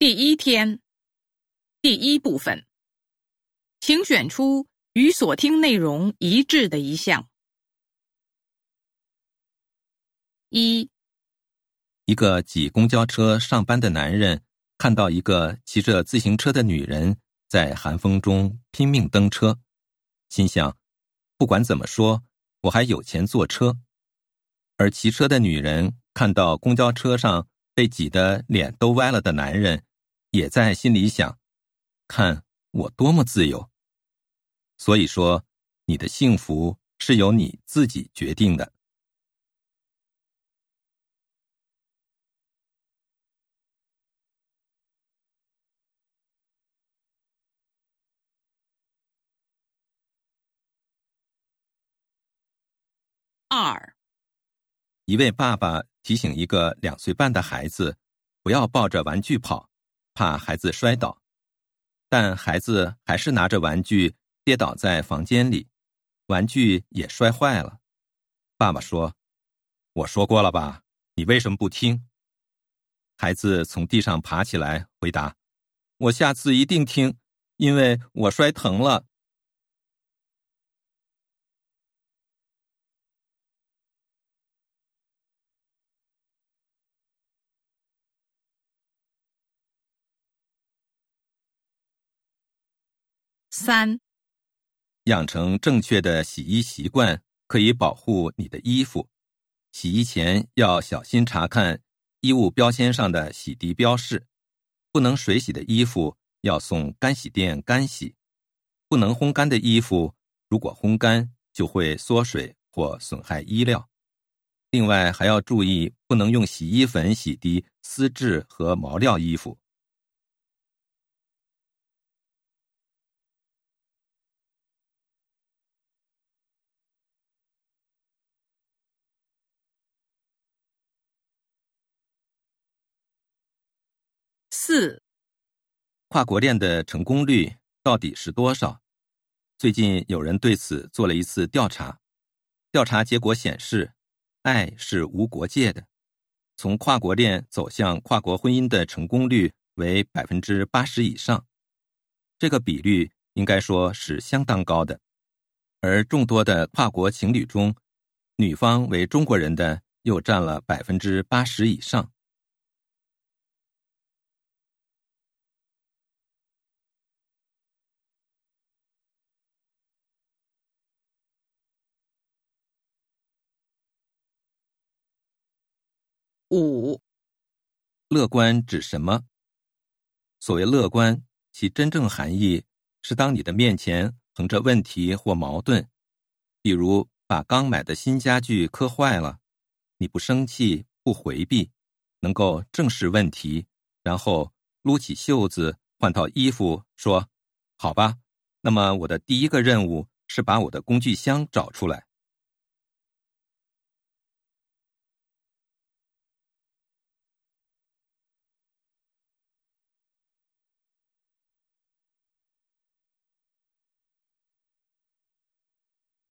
第一天，第一部分，请选出与所听内容一致的一项。一，一个挤公交车上班的男人看到一个骑着自行车的女人在寒风中拼命蹬车，心想：不管怎么说，我还有钱坐车。而骑车的女人看到公交车上被挤得脸都歪了的男人。也在心里想：看我多么自由。所以说，你的幸福是由你自己决定的。二，一位爸爸提醒一个两岁半的孩子，不要抱着玩具跑。怕孩子摔倒，但孩子还是拿着玩具跌倒在房间里，玩具也摔坏了。爸爸说：“我说过了吧，你为什么不听？”孩子从地上爬起来回答：“我下次一定听，因为我摔疼了。”三，养成正确的洗衣习惯，可以保护你的衣服。洗衣前要小心查看衣物标签上的洗涤标示。不能水洗的衣服要送干洗店干洗。不能烘干的衣服，如果烘干就会缩水或损害衣料。另外还要注意，不能用洗衣粉洗涤丝质和毛料衣服。四，跨国恋的成功率到底是多少？最近有人对此做了一次调查，调查结果显示，爱是无国界的。从跨国恋走向跨国婚姻的成功率为百分之八十以上，这个比率应该说是相当高的。而众多的跨国情侣中，女方为中国人的又占了百分之八十以上。五，乐观指什么？所谓乐观，其真正含义是当你的面前横着问题或矛盾，比如把刚买的新家具磕坏了，你不生气不回避，能够正视问题，然后撸起袖子换套衣服，说：“好吧，那么我的第一个任务是把我的工具箱找出来。”